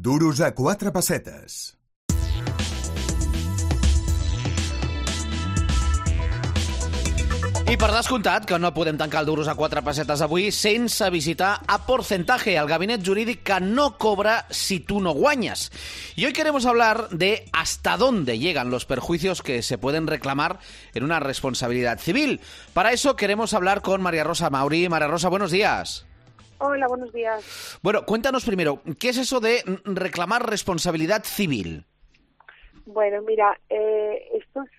Duros a quatre pessetes. I per descomptat que no podem tancar el duros a quatre pessetes avui sense visitar a Porcentaje, el gabinet jurídic no cobra si tú no guañas. Y hoy queremos hablar de hasta dónde llegan los perjuicios que se pueden reclamar en una responsabilidad civil. Para eso queremos hablar con María Rosa Mauri. María Rosa, buenos días. Hola, buenos días. Bueno, cuéntanos primero, ¿qué es eso de reclamar responsabilidad civil? Bueno, mira, eh, esto es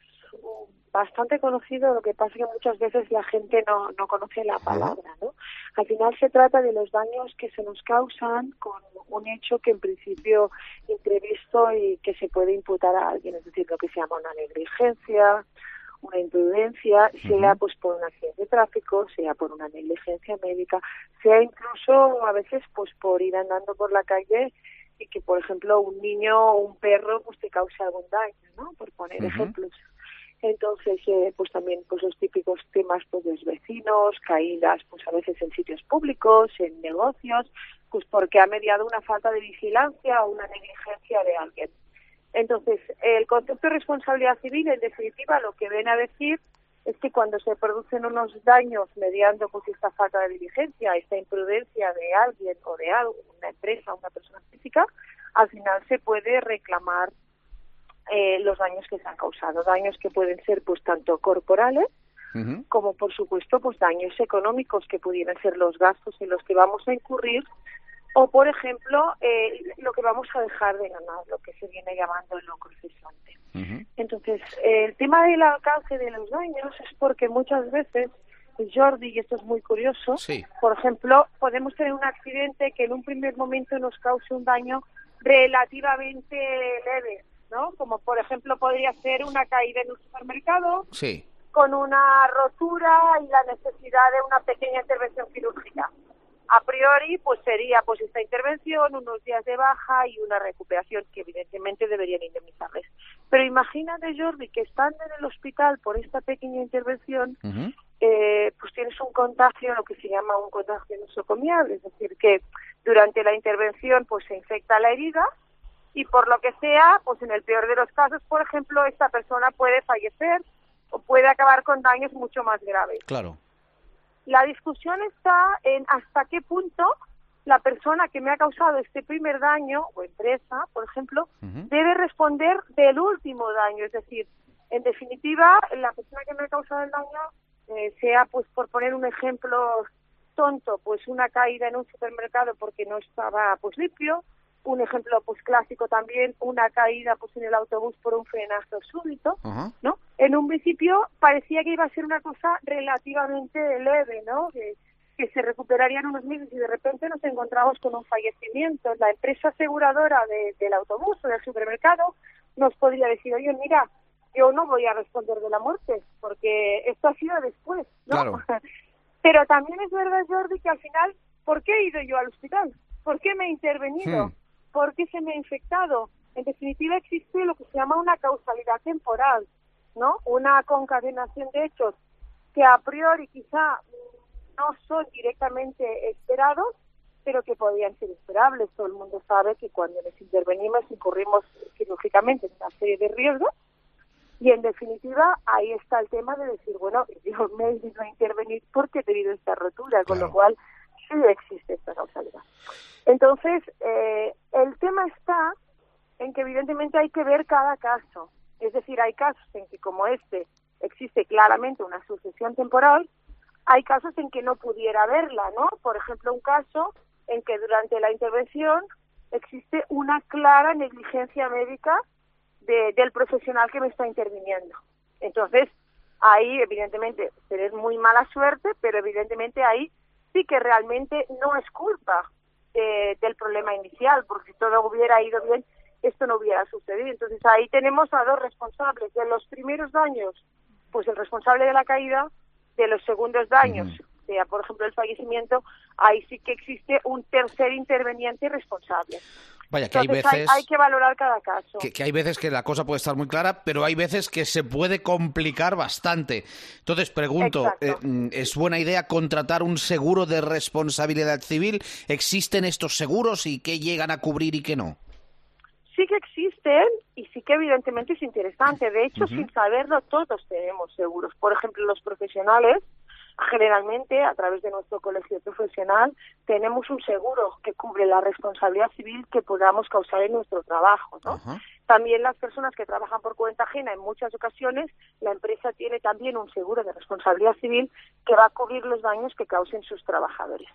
bastante conocido, lo que pasa es que muchas veces la gente no, no conoce la palabra, ¿no? Al final se trata de los daños que se nos causan con un hecho que en principio imprevisto y que se puede imputar a alguien, es decir, lo que se llama una negligencia, una imprudencia, sea pues por un accidente de tráfico, sea por una negligencia médica, sea incluso a veces pues por ir andando por la calle y que por ejemplo un niño o un perro pues te cause algún daño, ¿no? Por poner ejemplos. Entonces, eh, pues también pues los típicos temas pues de los vecinos, caídas pues a veces en sitios públicos, en negocios, pues porque ha mediado una falta de vigilancia o una negligencia de alguien. Entonces, el concepto de responsabilidad civil, en definitiva, lo que viene a decir es que cuando se producen unos daños mediando pues esta falta de diligencia, esta imprudencia de alguien o de algo, una empresa, una persona física, al final se puede reclamar eh, los daños que se han causado, daños que pueden ser pues tanto corporales como por supuesto pues daños económicos que pudieran ser los gastos en los que vamos a incurrir o por ejemplo eh, lo que vamos a dejar de ganar, lo que se viene llamando el lucro cesante. Entonces el tema del alcance de los daños es porque muchas veces Jordi, y esto es muy curioso, por ejemplo, podemos tener un accidente que en un primer momento nos cause un daño relativamente leve, ¿no? Como por ejemplo podría ser una caída en un supermercado, Sí. con una rotura y la necesidad de una pequeña intervención quirúrgica. A priori, pues sería pues esta intervención, unos días de baja y una recuperación que evidentemente deberían indemnizarles. Pero imagínate, Jordi, que estando en el hospital por esta pequeña intervención, eh, pues tienes un contagio, lo que se llama un contagio nosocomial, es decir, que durante la intervención pues se infecta la herida y por lo que sea, pues en el peor de los casos, por ejemplo, esta persona puede fallecer o puede acabar con daños mucho más graves. Claro. La discusión está en hasta qué punto la persona que me ha causado este primer daño, o empresa, por ejemplo, debe responder del último daño. Es decir, en definitiva, la persona que me ha causado el daño, eh, sea pues por poner un ejemplo tonto, pues una caída en un supermercado porque no estaba pues limpio, un ejemplo pues clásico también, una caída pues en el autobús por un frenazo súbito. ¿no? En un principio parecía que iba a ser una cosa relativamente leve, ¿no? Que, que se recuperarían unos meses y de repente nos encontramos con un fallecimiento. La empresa aseguradora de- del autobús o del supermercado nos podría decir, oye, mira, yo no voy a responder de la muerte porque esto ha sido después, ¿no? Claro. Pero también es verdad, Jordi, que al final, ¿por qué he ido yo al hospital? ¿Por qué me he intervenido? Hmm. ¿Por qué se me ha infectado? En definitiva, existe lo que se llama una causalidad temporal, ¿no? Una concadenación de hechos que a priori quizá no son directamente esperados, pero que podían ser esperables. Todo el mundo sabe que cuando nos intervenimos incurrimos quirúrgicamente en una serie de riesgos y en definitiva ahí está el tema de decir, bueno, yo me he ido a intervenir porque he tenido esta rotura, con Claro. lo cual sí existe esta causalidad. Entonces, eh, el tema está en que evidentemente hay que ver cada caso. Es decir, hay casos en que como este existe claramente una sucesión temporal, hay casos en que no pudiera haberla, ¿no? Por ejemplo, un caso en que durante la intervención existe una clara negligencia médica de- del profesional que me está interviniendo. Entonces, ahí evidentemente tener muy mala suerte, pero evidentemente ahí sí que realmente no es culpa del problema inicial, porque si todo hubiera ido bien, esto no hubiera sucedido. Entonces ahí tenemos a dos responsables. De los primeros daños, pues el responsable de la caída, de los segundos daños, sea por ejemplo el fallecimiento, ahí sí que existe un tercer interveniente responsable. Vaya, que hay veces... hay, que valorar cada caso. que, que hay veces que la cosa puede estar muy clara, pero hay veces que se puede complicar bastante. Entonces, pregunto, eh, mm, ¿es buena idea contratar un seguro de responsabilidad civil? ¿Existen estos seguros y qué llegan a cubrir y qué no? sí que existen y sí que evidentemente es interesante. De hecho, sin saberlo, todos tenemos seguros. Por ejemplo, los profesionales, generalmente, a través de nuestro colegio profesional, tenemos un seguro que cubre la responsabilidad civil que podamos causar en nuestro trabajo. ¿no? También las personas que trabajan por cuenta ajena, en muchas ocasiones, la empresa tiene también un seguro de responsabilidad civil que va a cubrir los daños que causen sus trabajadores.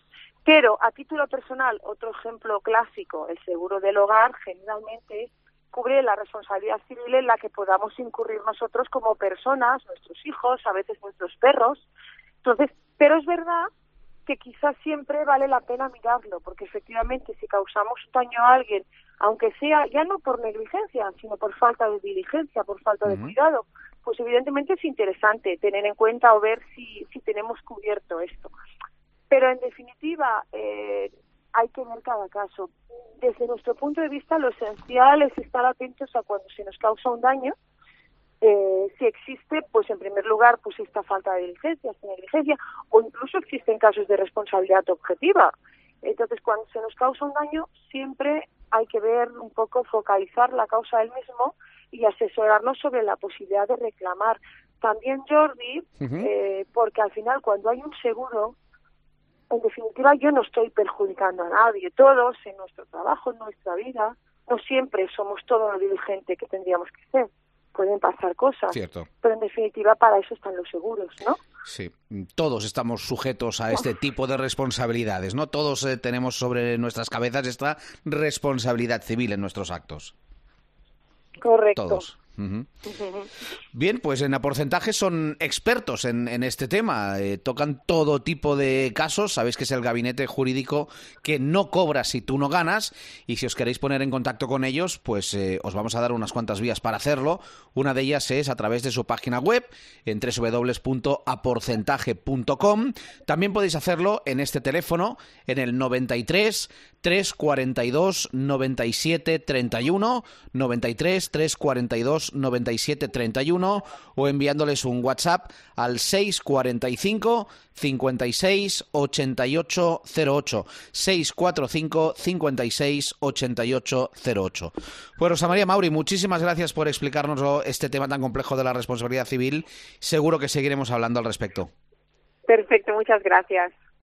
Pero a título personal, otro ejemplo clásico, el seguro del hogar, generalmente cubre la responsabilidad civil en la que podamos incurrir nosotros como personas, nuestros hijos, a veces nuestros perros. Entonces, pero es verdad que quizás siempre vale la pena mirarlo, porque efectivamente si causamos daño a alguien aunque sea ya no por negligencia, sino por falta de diligencia, por falta de cuidado, pues evidentemente es interesante tener en cuenta o ver si, si tenemos cubierto esto. Pero en definitiva, eh, hay que ver cada caso. Desde nuestro punto de vista, lo esencial es estar atentos a cuando se nos causa un daño. Eh, si existe, pues en primer lugar, pues esta falta de diligencia, esta negligencia, o incluso existen casos de responsabilidad objetiva. Entonces, cuando se nos causa un daño, siempre hay que ver un poco, focalizar la causa del mismo y asesorarnos sobre la posibilidad de reclamar. También, Jordi, eh, porque al final cuando hay un seguro, en definitiva yo no estoy perjudicando a nadie. Todos en nuestro trabajo, en nuestra vida, no siempre somos todo lo diligente que tendríamos que ser pueden pasar cosas. Cierto. Pero en definitiva para eso están los seguros, ¿no? Sí, todos estamos sujetos a este tipo de responsabilidades, ¿no? Todos eh, tenemos sobre nuestras cabezas esta responsabilidad civil en nuestros actos. Correcto. Todos. Bien, pues en porcentaje son expertos en, este tema. Eh, tocan todo tipo de casos. Sabéis que es el gabinete jurídico que no cobra si tú no ganas. Y si os queréis poner en contacto con ellos, pues eh, os vamos a dar unas cuantas vías para hacerlo. Una de ellas es a través de su página web en www.aporcentaje.com. También podéis hacerlo en este teléfono en el 93 342 97 31 93 342 97 31 o enviándoles un WhatsApp al 645 56 88 08 645 56 88 08. Pues Rosa María Mauri, muchísimas gracias por explicarnos este tema tan complejo de la responsabilidad civil. Seguro que seguiremos hablando al respecto. Perfecto, muchas gracias.